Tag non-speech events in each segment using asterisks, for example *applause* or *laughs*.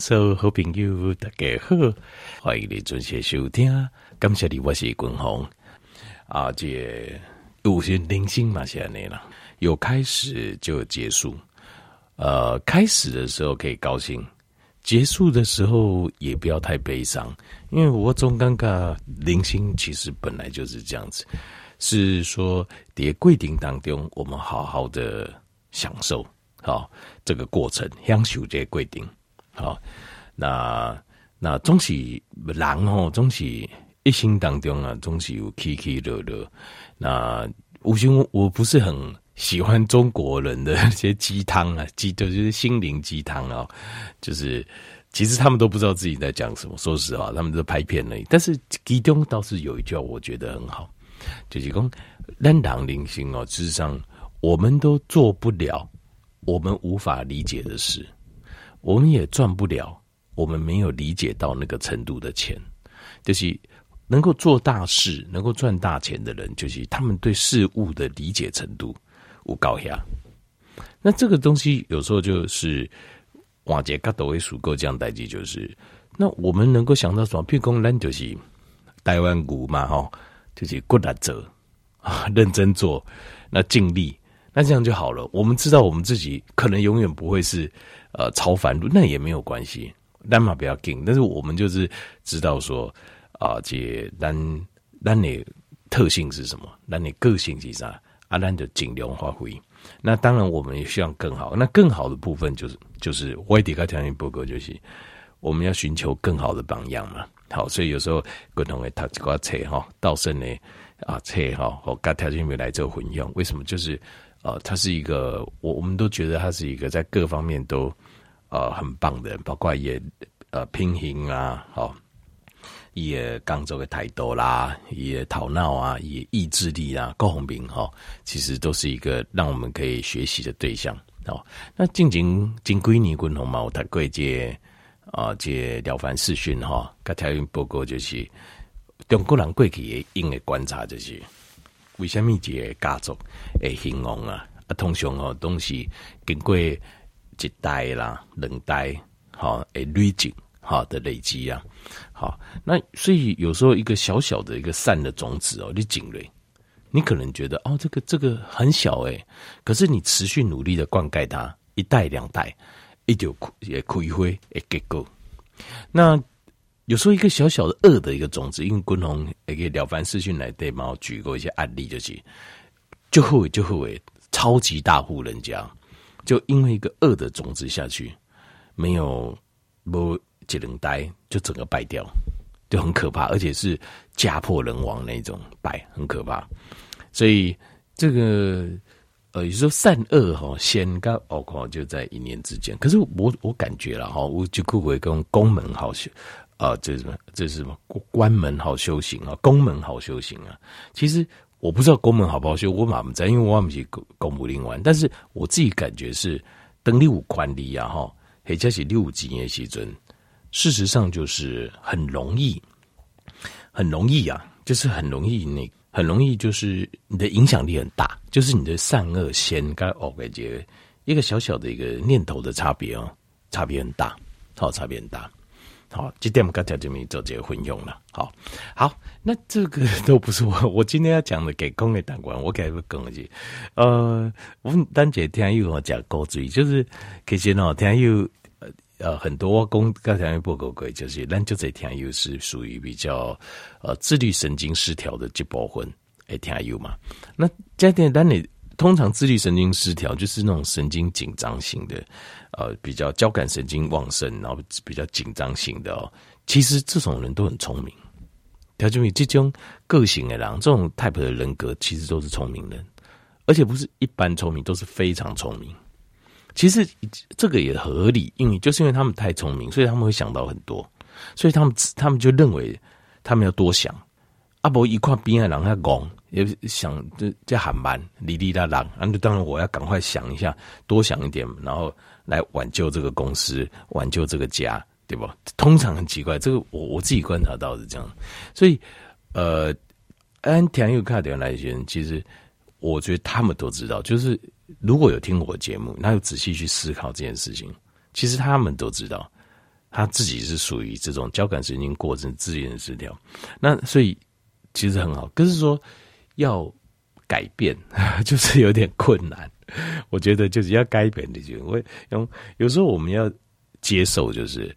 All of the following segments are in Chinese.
所有好朋友，大家好，欢迎你准时收听。感谢你，我是君宏啊。这有些零星嘛，现在呢，有开始就有结束。呃，开始的时候可以高兴，结束的时候也不要太悲伤，因为我总感觉零星其实本来就是这样子，是说在规定当中，我们好好的享受好这个过程，享受这规定。好，那那总是人哦，总是一生当中啊，总是有起起落落。那吴兄，我不是很喜欢中国人的 *laughs* 那些鸡汤啊，鸡就是心灵鸡汤啊，就是其实他们都不知道自己在讲什么。说实话，他们都拍片而已。但是其中倒是有一句，我觉得很好，就是讲人当零星哦，事实上我们都做不了我们无法理解的事。我们也赚不了，我们没有理解到那个程度的钱，就是能够做大事、能够赚大钱的人，就是他们对事物的理解程度无高下。那这个东西有时候就是瓦杰嘎都会数够这样代际，就是那我们能够想到什么？譬如讲，咱就是台湾股嘛，哈，就是过来者啊，认真做，那尽力，那这样就好了。我们知道我们自己可能永远不会是。呃，超凡路那也没有关系，但嘛不要紧。但是我们就是知道说，啊、这咱咱的特性是什么？咱的个性是啥？啊，咱就尽量发挥。那当然，我们也希望更好。那更好的部分就是，就是外地个条件不够，就是我们要寻求更好的榜样嘛。好，所以有时候共同的读几个册哈，道圣呢啊册哈，和各条件没来做混用。为什么？就是呃，他是一个，我我们都觉得他是一个在各方面都。呃，很棒的人，包括也呃品行啊，好、哦，也刚做的态度啦，也头脑啊，也意志力啊，高宏斌哈，其实都是一个让我们可以学习的对象哦。那近近近几年共同嘛，我谈过这啊这了凡四训哈，个条件报告就是中国人过去也应该观察就是为什么一个家族会兴旺啊？啊，通常哦东西经过。一代啦，两代，好，诶，累积，好的累积啊，好，那所以有时候一个小小的一个善的种子哦，你种了，你可能觉得哦，这个这个很小诶，可是你持续努力的灌溉它，一代两代，一就也开花，也结果。那有时候一个小小的恶的一个种子，因为共同一个了凡四训来对嘛，我举过一些案例，就是就后就后诶，超级大户人家。就因为一个恶的种子下去，没有不几能呆，就整个败掉，就很可怕，而且是家破人亡那种败，很可怕。所以这个呃，有时候善恶哈，先跟恶哈就在一念之间。可是我我感觉了哈，我就会跟宫门好像啊，这是什么？这是什么？关门好修行啊，宫门好修行啊。其实。我不知道宫门好不好修，我嘛不知道，因为我不是公务人员。但是我自己感觉是，等你有权利啊，哈，或者是你有钱的时阵，事实上就是很容易，很容易啊，就是很容易那很容易就是你的影响力很大，就是你的善恶先该哦，感觉一个小小的一个念头的差别哦，差别很大，好，差别很大。好，今天我们刚才就没做这个混用了。好，好，那这个 *laughs* 都不是我，我今天要讲的给公的党官，我给不讲一句。呃，我们单节听有我讲高追，就是其实呢，天佑呃很多公刚才报告过，就是咱就在听有是属于比较呃自律神经失调的这部分，哎，天佑嘛。那这点单你。通常自律神经失调就是那种神经紧张型的，呃，比较交感神经旺盛，然后比较紧张型的哦。其实这种人都很聪明，条件比这种个性的人，这种 type 的人格其实都是聪明人，而且不是一般聪明，都是非常聪明。其实这个也合理，因为就是因为他们太聪明，所以他们会想到很多，所以他们他们就认为他们要多想。阿伯一块边啊，让他讲。也想这这很慢，哩哩啦啦，那当然我要赶快想一下，多想一点，然后来挽救这个公司，挽救这个家，对吧？通常很奇怪，这个我我自己观察到是这样，所以呃，安田又看点那些人，其实我觉得他们都知道，就是如果有听我节目，那就仔细去思考这件事情，其实他们都知道，他自己是属于这种交感神经过程、自恋失调，那所以其实很好。可是说要改变，*laughs* 就是有点困难。我觉得就是要改变的，就因为有时候我们要接受，就是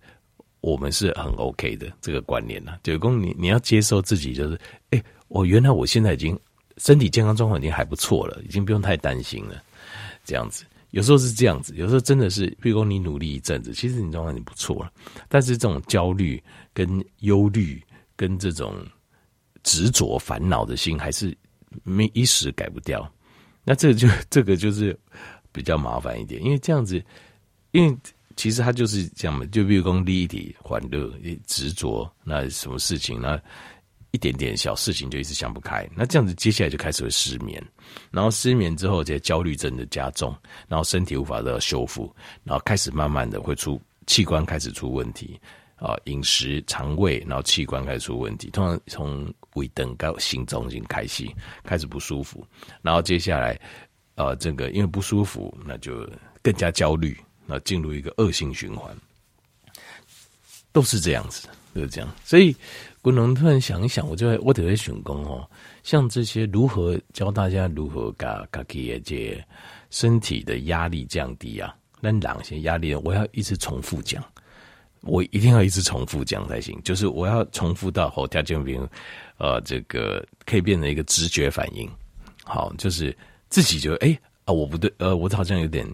我们是很 OK 的这个观念呐。就公你你要接受自己，就是哎，我原来我现在已经身体健康状况已经还不错了，已经不用太担心了，这样子。有时候是这样子，有时候真的是，比如说你努力一阵子，其实你状况已经不错了，但是这种焦虑、跟忧虑、跟这种执着、烦恼的心，还是没一时改不掉。那这就 *laughs* 这个就是比较麻烦一点，因为这样子，因为其实他就是这样嘛，就比如说利益、欢乐、执着，那什么事情那？一点点小事情就一直想不开，那这样子接下来就开始会失眠，然后失眠之后，这些焦虑症的加重，然后身体无法得到修复，然后开始慢慢的会出器官开始出问题啊，饮食、肠胃，然后器官开始出问题，通常从胃等到心脏已经开始开始不舒服，然后接下来呃这个因为不舒服，那就更加焦虑，那进入一个恶性循环，都是这样子，就是这样，所以。古龙突然想一想，我就会我得会选工哦。像这些如何教大家如何把自己的这身体的压力降低啊？那哪些压力，我要一直重复讲，我一定要一直重复讲才行。就是我要重复到后条件兵，呃，这个可以变成一个直觉反应。好，就是自己就哎啊，我不对，呃，我好像有点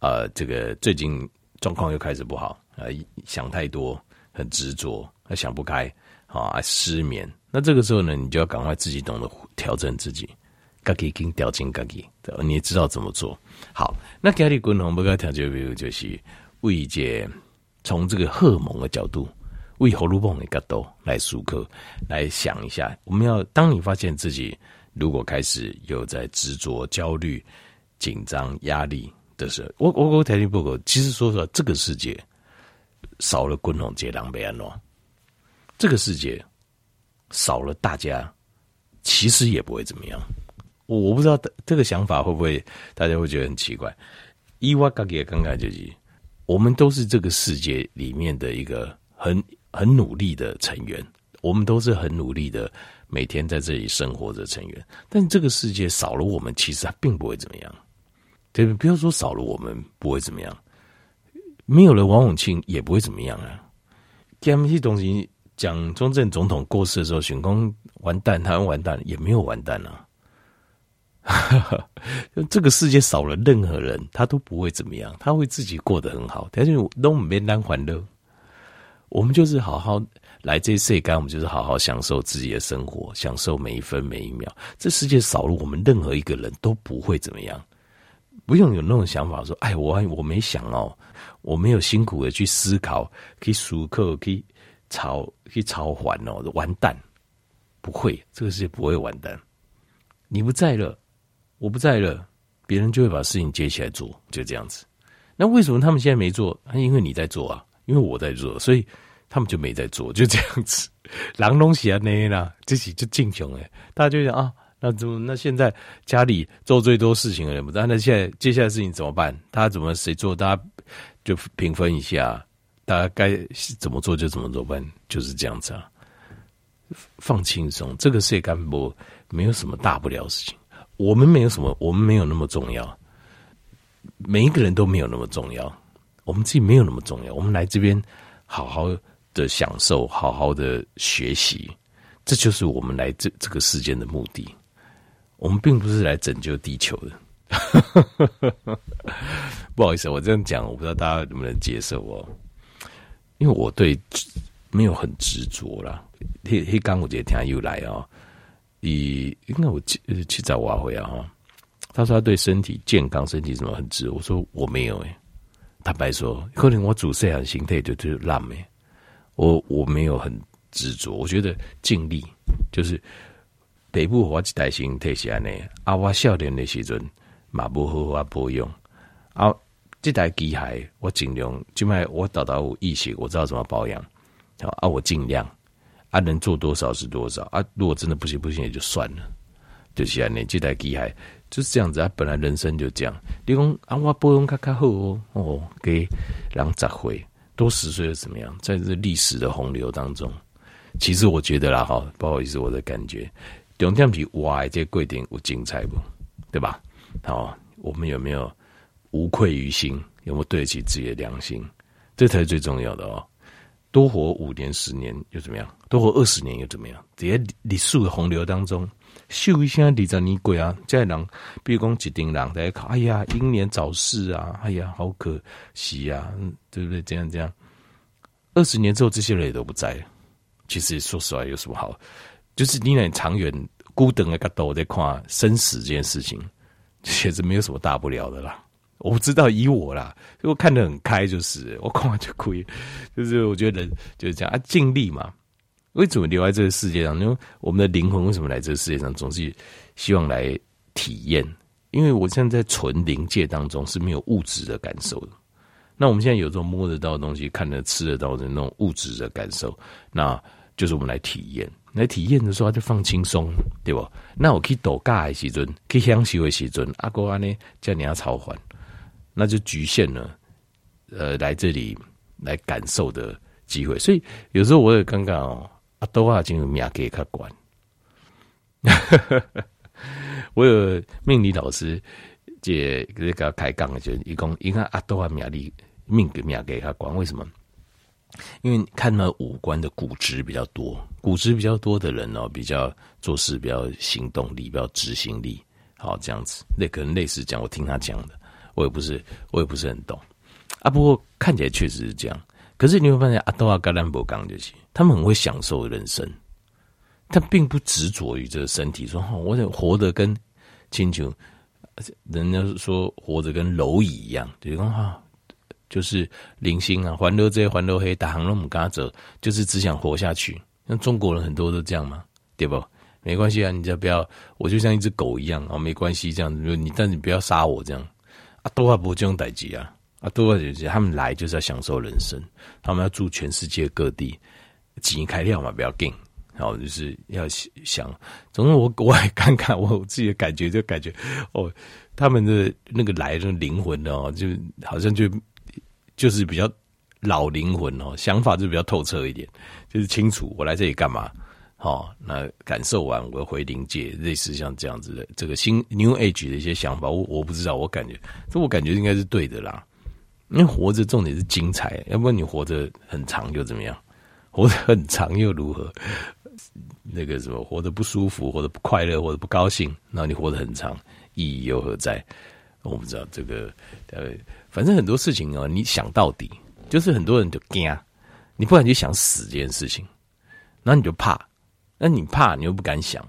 呃，这个最近状况又开始不好，呃，想太多，很执着，还想不开。啊，失眠。那这个时候呢，你就要赶快自己懂得调整自己，自己跟调整自己，你知道怎么做。好，那家里共同不该调节，比如就是为这从这个荷尔蒙的角度，为荷尔蒙的角度来思考，来想一下，我们要当你发现自己如果开始有在执着、焦虑、紧张、压力的时候，我我我调节不够。其实说实话，这个世界少了共同接档被安诺。这个世界少了大家，其实也不会怎么样。我我不知道这个想法会不会大家会觉得很奇怪。伊娃刚也刚刚就是，我们都是这个世界里面的一个很很努力的成员，我们都是很努力的每天在这里生活的成员。但这个世界少了我们，其实它并不会怎么样。对不？不要说少了我们不会怎么样，没有了王永庆也不会怎么样啊。这些东西。讲中正总统过世的时候，选公完蛋，台湾完蛋也没有完蛋啊。*laughs* 哈哈这个世界少了任何人，他都不会怎么样，他会自己过得很好。但是都没难欢乐，我们就是好好来这世间，我们就是好好享受自己的生活，享受每一分每一秒。这世界少了我们任何一个人都不会怎么样。不用有那种想法说，哎，我我没想哦，我没有辛苦的去思考，可以熟课，可以。超可以超还哦，完蛋！不会，这个世界不会完蛋。你不在了，我不在了，别人就会把事情接起来做，就这样子。那为什么他们现在没做？因为你在做啊，因为我在做，所以他们就没在做，就这样子。*laughs* 狼东西啊，那啦，自己就进穷哎，大家就想啊，那怎么？那现在家里做最多事情的人不在，那现在接下来事情怎么办？他怎么谁做？大家就平分一下。大家该怎么做就怎么做，办就是这样子啊。放轻松，这个事干不没有什么大不了的事情。我们没有什么，我们没有那么重要。每一个人都没有那么重要，我们自己没有那么重要。我们来这边好好的享受，好好的学习，这就是我们来这这个世间的目的。我们并不是来拯救地球的。*laughs* 不好意思，我这样讲，我不知道大家能不能接受哦。因为我对没有很执着啦，黑黑刚我觉得听又来啊，以应该我去去找我回啊哈，他说他对身体健康、身体什么很执，我说我没有诶、坦白说，可能我主色很心态就就烂诶，我我没有很执着，我觉得尽力就是北部我几代心态下呢，啊我少年的时阵嘛不好好保养。啊。这台机械我尽量，就卖我导导我意识，我知道怎么保养，啊，我尽量，啊，能做多少是多少，啊，如果真的不行不行也就算了，就是啊，你这台机械就是这样子啊，本来人生就这样，你讲啊，我保养卡卡好哦，哦，给人十岁，多十岁又怎么样？在这历史的洪流当中，其实我觉得啦，哈，不好意思，我的感觉，重点是哇，这规定有精彩不？对吧？好，我们有没有无愧于心？有没有对得起自己的良心？这才是最重要的哦。多活五年、十年又怎么样？多活二十年又怎么样？在历史的洪流当中，秀一下二十年过啊！这人，比如讲一丁人在考，哎呀，英年早逝啊！哎呀，好可惜啊，对不对？这样这样，二十年之后，这些人也都不在了。其实说实话，有什么好？就是你很长远、孤等的角度在看生死这件事情，其实没有什么大不了的啦。我不知道以我啦，我看得很开，就是我看完就哭，就是我觉得人就是这样啊，尽力嘛。为什么留在这个世界上？因为我们的灵魂为什么来这个世界上，总是希望来体验。因为我现在在纯灵界当中是没有物质的感受的。那我们现在有这种摸得到的东西、看得吃得到的那种物质的感受，那就是我们来体验。来体验的时候，他就放轻松，对不？那我去度假的时阵，去享受的时阵，阿哥安呢叫你要超还。那就局限了，呃，来这里来感受的机会。所以有时候我也刚刚哦，阿多啊，进入庙给他管。*laughs* 我有命理老师借这个开杠的，就一共应该阿多啊庙里命给庙给他管。为什么？因为看到五官的骨质比较多，骨质比较多的人哦，比较做事比较行动力，比较执行力，好这样子。那可能类似讲，我听他讲的。我也不是，我也不是很懂啊。不过看起来确实是这样。可是你会发现，阿多阿格兰博刚就是，他们很会享受人生，他并不执着于这个身体。说哈，我想活得跟亲球，人家说活着跟蝼蚁一样，就是说哈，就是零星啊，环流这些环流黑，打航路姆嘎走，就是只想活下去。像中国人很多都这样嘛，对不？没关系啊，你就不要，我就像一只狗一样啊，没关系，这样子，你但你不要杀我这样。啊，多啊不这种代志啊！啊，多啊就是他们来就是要享受人生，他们要住全世界各地，钱开掉嘛，不要紧。然后就是要想，总之我 *laughs* 我也看看我自己的感觉，就感觉哦，他们的那个来的灵魂哦，就好像就就是比较老灵魂哦，想法就比较透彻一点，就是清楚我来这里干嘛。好、哦，那感受完我回灵界，类似像这样子的这个新 New Age 的一些想法，我我不知道，我感觉，这我感觉应该是对的啦。因为活着重点是精彩，要不然你活着很长又怎么样？*laughs* 活着很长又如何？那个什么，活得不舒服，活得不快乐，活得不高兴，那你活得很长，意义又何在？我不知道这个，呃，反正很多事情啊，你想到底，就是很多人就惊，你不敢去想死这件事情，那你就怕。那你怕，你又不敢想，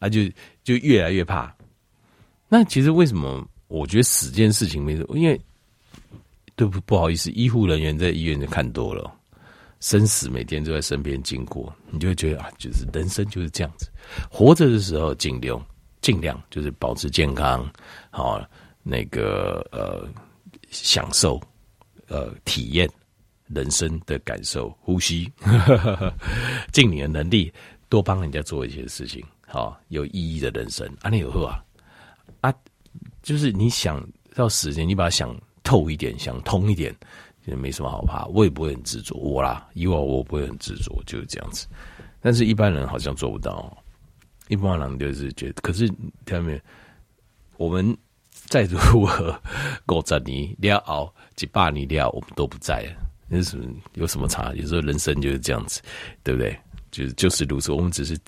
啊就，就越来越怕。那其实为什么？我觉得死这件事情没什么，因为对不不好意思，医护人员在医院就看多了，生死每天都在身边经过，你就会觉得啊，就是人生就是这样子。活着的时候尽量尽量就是保持健康，好那个呃享受呃体验人生的感受，呼吸，*laughs* 尽你的能力。多帮人家做一些事情，好有意义的人生。啊，你有喝啊？啊，就是你想到时间，你把它想透一点，想通一点，也没什么好怕。我也不会很执着，我啦，以往我不会很执着，就是这样子。但是一般人好像做不到，一般人就是觉得，可是他们我们再如何过着你你要熬几把你料，我们都不在了，那是有什么差？有时候人生就是这样子，对不对？就是就是如此，我们只是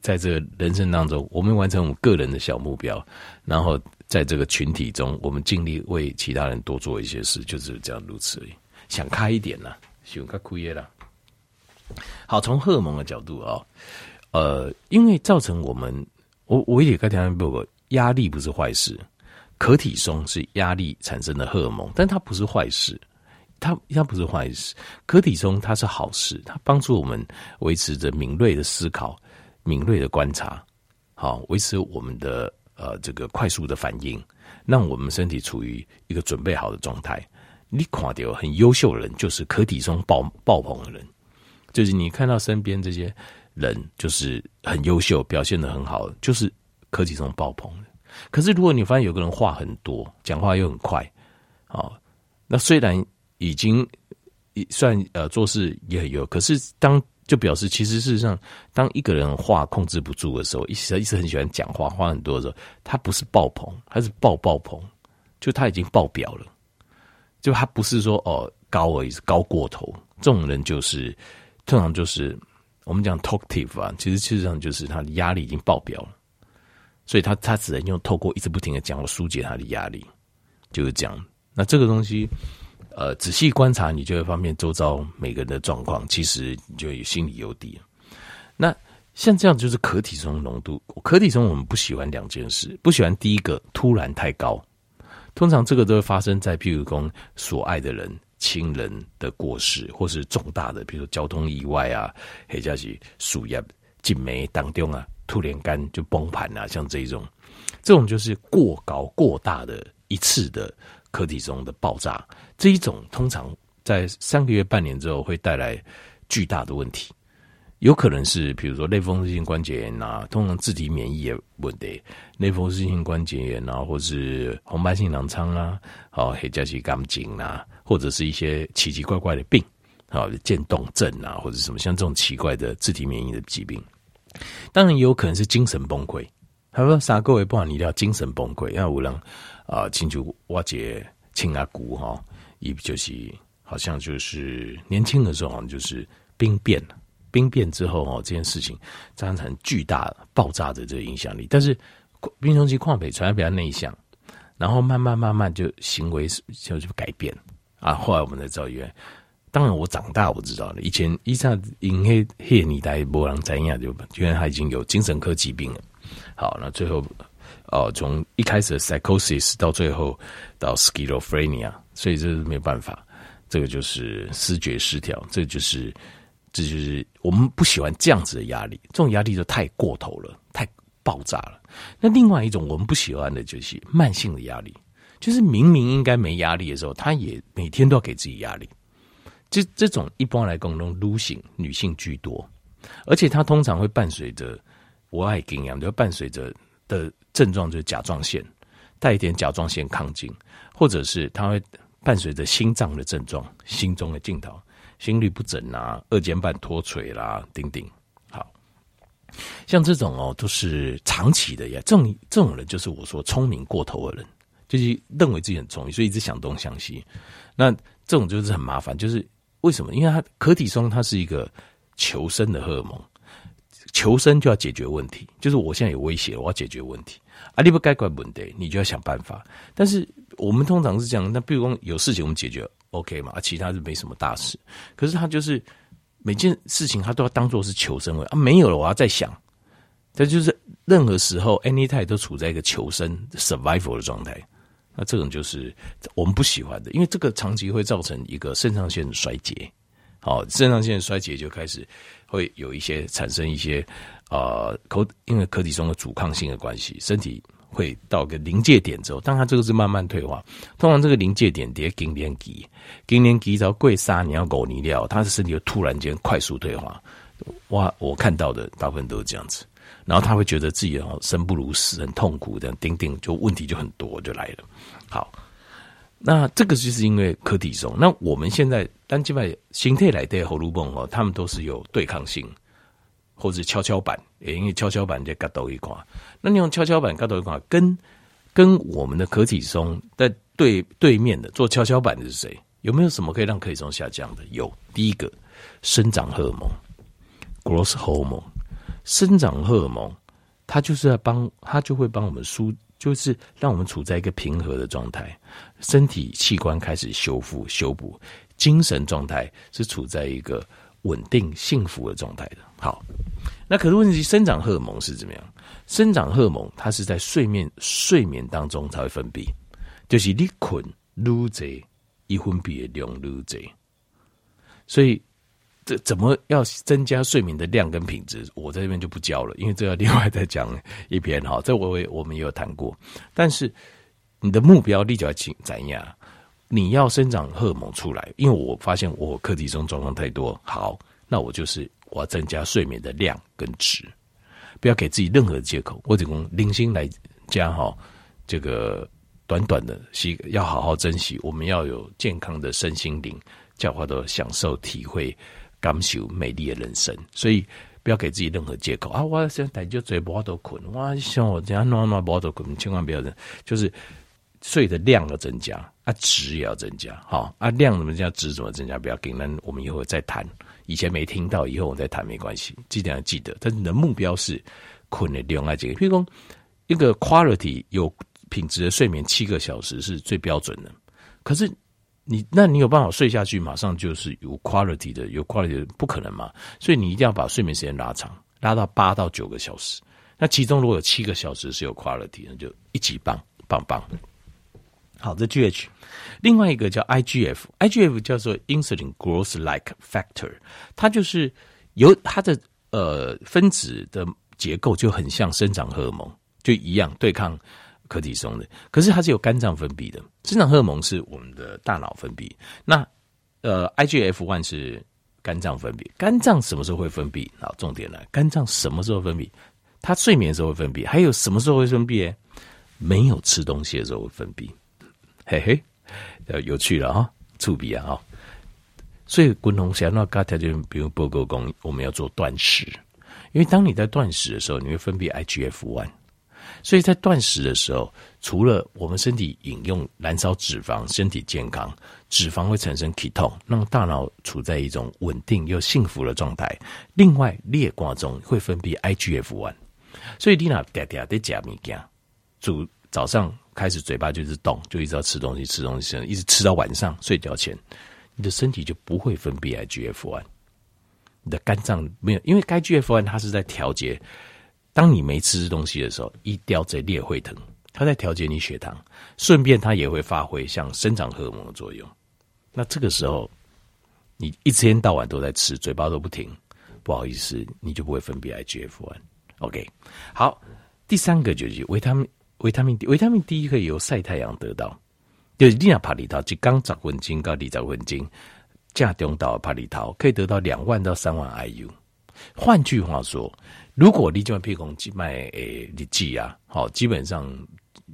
在这个人生当中，我们完成我们个人的小目标，然后在这个群体中，我们尽力为其他人多做一些事，就是这样如此而已。想开一点啦，想开亏了。好，从荷尔蒙的角度啊、呃，因为造成我们，我我也跟大家说过，压力不是坏事，可体松是压力产生的荷尔蒙，但它不是坏事。它它不是坏事，可体中它是好事，它帮助我们维持着敏锐的思考、敏锐的观察，好维持我们的呃这个快速的反应，让我们身体处于一个准备好的状态。你看到很优秀的人，就是可体中爆爆棚的人，就是你看到身边这些人，就是很优秀、表现得很好，就是可体中爆棚的。可是如果你发现有个人话很多，讲话又很快，啊，那虽然。已经算呃做事也很有，可是当就表示其实事实上，当一个人话控制不住的时候，一直一直很喜欢讲话，话很多的时候，他不是爆棚，他是爆爆棚，就他已经爆表了，就他不是说哦高而已，是高过头。这种人就是通常就是我们讲 talkative 啊，其实事实上就是他的压力已经爆表了，所以他他只能用透过一直不停的讲，我疏解他的压力，就是这样。那这个东西。呃，仔细观察，你就会发现周遭每个人的状况，其实你就心里有底。那像这样就是可体中浓度，可体中我们不喜欢两件事，不喜欢第一个突然太高，通常这个都会发生在譬如说所爱的人、亲人的过世，或是重大的，比如说交通意外啊，或者是树叶静脉当中啊，突然间就崩盘啊，像这种，这种就是过高过大的一次的。可体中的爆炸，这一种通常在三个月、半年之后会带来巨大的问题，有可能是比如说类风湿性关节炎啊，通常自体免疫也问题，类风湿性关节炎啊，或是红斑性狼疮啊，好黑胶性肝颈啊，或者是一些奇奇怪怪的病，好渐冻症啊，或者什么像这种奇怪的自体免疫的疾病，当然也有可能是精神崩溃，他说啥各位不好，你一定要精神崩溃，要无能。啊，亲像我姐亲阿姑哈，也就是好像就是年轻的时候，好像就是兵变，兵变之后哦，这件事情造成巨大爆炸的这个影响力。但是病中期旷北传来比较内向，然后慢慢慢慢就行为就就改变啊。后来我们才知道，原来当然我长大我知道了，以前一下因黑黑你带波浪怎样，就原来他已经有精神科疾病了。好，那最后。哦，从一开始的 psychosis 到最后到 schizophrenia，所以这是没有办法，这个就是思觉失调，这就是这就是我们不喜欢这样子的压力，这种压力就太过头了，太爆炸了。那另外一种我们不喜欢的就是慢性的压力，就是明明应该没压力的时候，他也每天都要给自己压力。这这种一般来讲，都 losing 女性居多，而且它通常会伴随着我爱经验，就伴随着的。症状就是甲状腺带一点甲状腺亢进，或者是它会伴随着心脏的症状，心中的镜头，心律不整啊，二尖瓣脱垂啦，等等。好，像这种哦，都是长期的呀。这种这种人就是我说聪明过头的人，就是认为自己很聪明，所以一直想东想西。那这种就是很麻烦，就是为什么？因为他可体松它是一个求生的荷尔蒙，求生就要解决问题，就是我现在有威胁，我要解决问题。啊，你不该怪问题，你就要想办法。但是我们通常是这样，那比如说有事情我们解决，OK 嘛？啊，其他是没什么大事。可是他就是每件事情他都要当做是求生啊，没有了我要再想。他就是任何时候，anytime 都处在一个求生 survival 的状态。那这种就是我们不喜欢的，因为这个长期会造成一个肾上腺衰竭。好，肾上腺衰竭就开始会有一些产生一些。呃，可因为可体中的阻抗性的关系，身体会到个临界点之后，当它这个是慢慢退化。通常这个临界点跌经年期，经年期到贵沙你要狗泥料，它的身体就突然间快速退化。哇，我看到的大部分都是这样子，然后他会觉得自己哦生不如死，很痛苦，这样丁丁就问题就很多就来了。好，那这个就是因为可体松。那我们现在单基本形态来的荷尔蒙哦，他们都是有对抗性。或者跷跷板，也因为跷跷板在格斗一块，那你用跷跷板格斗一块，跟跟我们的可体松在对对面的做跷跷板的是谁？有没有什么可以让可体松下降的？有，第一个生长荷尔蒙 （growth hormone），生长荷尔蒙，它就是在帮，它就会帮我们输，就是让我们处在一个平和的状态，身体器官开始修复修补，精神状态是处在一个。稳定幸福的状态的。好，那可是问题，生长荷尔蒙是怎么样？生长荷尔蒙它是在睡眠睡眠当中才会分泌，就是你困愈多，一分泌的量愈多。所以这怎么要增加睡眠的量跟品质？我在这边就不教了，因为这要另外再讲一篇哈。*laughs* 这我我们也有谈过，但是你的目标立就要怎样？你要生长荷尔蒙出来，因为我发现我课题中状况太多，好，那我就是我要增加睡眠的量跟值，不要给自己任何借口。我只供零星来加哈，这个短短的，要好好珍惜。我们要有健康的身心灵，叫话都享受、体会、感受美丽的人生。所以不要给自己任何借口啊！我现在就嘴巴都困，我想我这样弄弄巴都困，千万不要，就是睡的量要增加啊，值也要增加。好啊，量怎么增加，质怎么增加？不要紧，那我们以后再谈。以前没听到，以后我们再谈没关系，记得要记得。但是你的目标是困的量啊，这个，譬如说一个 quality 有品质的睡眠七个小时是最标准的。可是你，那你有办法睡下去，马上就是有 quality 的，有 quality 的不可能嘛？所以你一定要把睡眠时间拉长，拉到八到九个小时。那其中如果有七个小时是有 quality，那就一级棒，棒棒。好，这 GH，另外一个叫 IGF，IGF 叫做 Insulin Growth Like Factor，它就是由它的呃分子的结构就很像生长荷尔蒙，就一样对抗可体松的。可是它是有肝脏分泌的，生长荷尔蒙是我们的大脑分泌，那呃 IGF one 是肝脏分泌。肝脏什么时候会分泌？好，重点来，肝脏什么时候分泌？它睡眠时候会分泌，还有什么时候会分泌？没有吃东西的时候会分泌。嘿嘿，呃，有趣了哈，触笔啊哈，所以滚龙想那刚才就比如报告工，我们要做断食，因为当你在断食的时候，你会分泌 IGF one，所以在断食的时候，除了我们身体饮用燃烧脂肪，身体健康，脂肪会产生 ketone，让大脑处在一种稳定又幸福的状态。另外，裂瓜中会分泌 IGF one，所以你那嗲嗲的假物件，主早上。开始嘴巴就是动，就一直要吃东西，吃东西，一直吃到晚上睡觉前，你的身体就不会分泌 IGF-1。你的肝脏没有，因为 IGF-1 它是在调节，当你没吃东西的时候，一掉在裂会疼，它在调节你血糖，顺便它也会发挥像生长荷尔蒙的作用。那这个时候，你一天到晚都在吃，嘴巴都不停，不好意思，你就不会分泌 IGF-1。OK，好，第三个就是维他命。维他命 D，维他命 D 可以由晒太阳得到，就是你要帕里桃，一缸十分钟到二十分钟，加中岛帕里桃可以得到两万到三万 IU。换句话说，如果你这边屁股静脉诶日记啊，好，基本上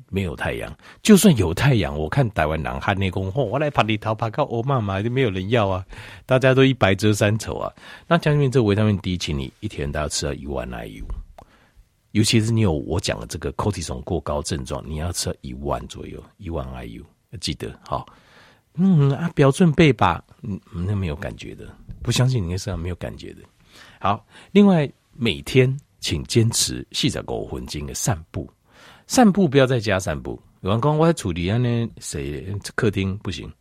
没有太阳，就算有太阳，我看台湾人汉内功，我来爬里桃帕到欧妈妈就没有人要啊，大家都一白遮三丑啊。那讲明这维他命 D，请你一天都要吃到一万 IU。尤其是你有我讲的这个 cortisol 过高症状，你要吃一万左右，一万 IU，记得好。嗯啊，标准备吧，嗯，那没有感觉的，不相信你身上没有感觉的。好，另外每天请坚持四十五分钟的散步，散步不要在家散步。有人讲我在处理啊呢，谁客厅不行，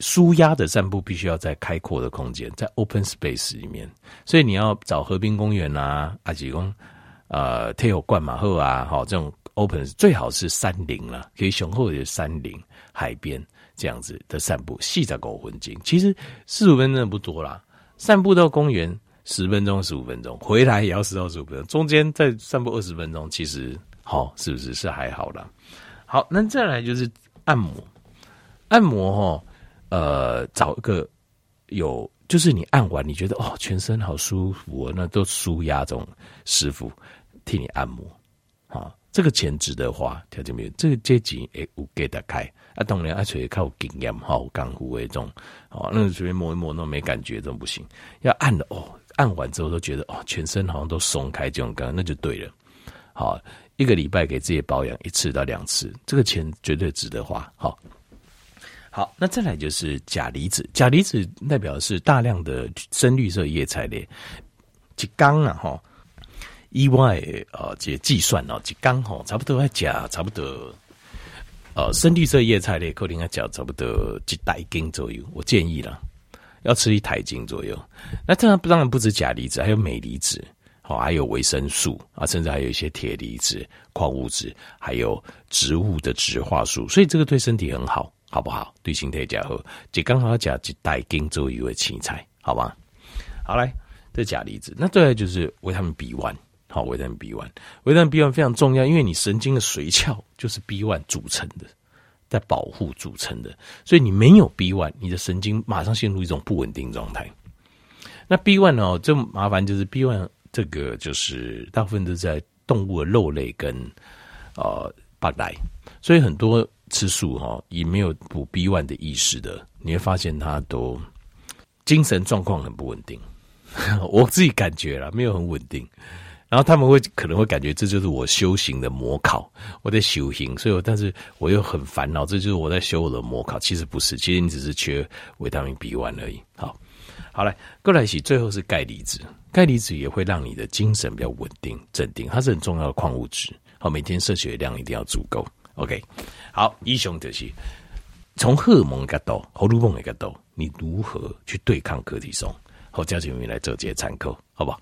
舒压的散步必须要在开阔的空间，在 open space 里面，所以你要找河滨公园啊，阿吉公。呃，天有灌马后啊，好，这种 open 最好是山林了，可以雄厚的山林、海边这样子的散步，细在狗魂经。其实四十五分钟不多啦，散步到公园十分钟、十五分钟，回来也要十到十五分钟，中间再散步二十分钟，其实好，是不是是还好啦？好，那再来就是按摩，按摩哈，呃，找一个有，就是你按完你觉得哦，全身好舒服，哦，那都舒压这种师傅。替你按摩，好，这个钱值得花，条件没有，这个阶级诶，我给他开啊，当然啊，除非靠经验好，干护为重，哦，那随便摸一摸，那没感觉，这种不行，要按的哦，按完之后都觉得哦，全身好像都松开，这种感觉那就对了，好，一个礼拜给自己保养一次到两次，这个钱绝对值得花，好，好，那再来就是钾离子，钾离子代表的是大量的深绿色叶菜类，一缸啊，哈。意外啊，这计算哦，就刚好差不多要加差不多，呃，深绿色叶菜类可能要加差不多一大斤左右。我建议啦，要吃一台斤左右。那当然当然不止钾离子，还有镁离子，好，还有维生素啊，甚至还有一些铁离子、矿物质，还有植物的植化素。所以这个对身体很好，好不好？对身体加好，就刚好要加一大斤左右的青菜，好吧？好来，这钾离子，那再来就是维他命 B one。好，维他命 B one，维他命 B one 非常重要，因为你神经的髓鞘就是 B one 组成的，在保护组成的，所以你没有 B one，你的神经马上陷入一种不稳定状态。那 B one 哦，这麻烦就是 B one 这个就是大部分都在动物的肉类跟呃蛋奶，所以很多吃素哈、哦，也没有补 B one 的意识的你会发现他都精神状况很不稳定。*laughs* 我自己感觉啦，没有很稳定。然后他们会可能会感觉这就是我修行的模考，我在修行，所以但是我又很烦恼，这就是我在修我的模考。其实不是，其实你只是缺维他命 B1 而已。好，好来，过来洗，最后是钙离子，钙离子也会让你的精神比较稳定、镇定，它是很重要的矿物质。好，每天摄取的量一定要足够。OK，好，以上就是从荷尔蒙的角度、荷尔蒙的角度，你如何去对抗柯体松？好，家姐妹来做这些参考，好不好？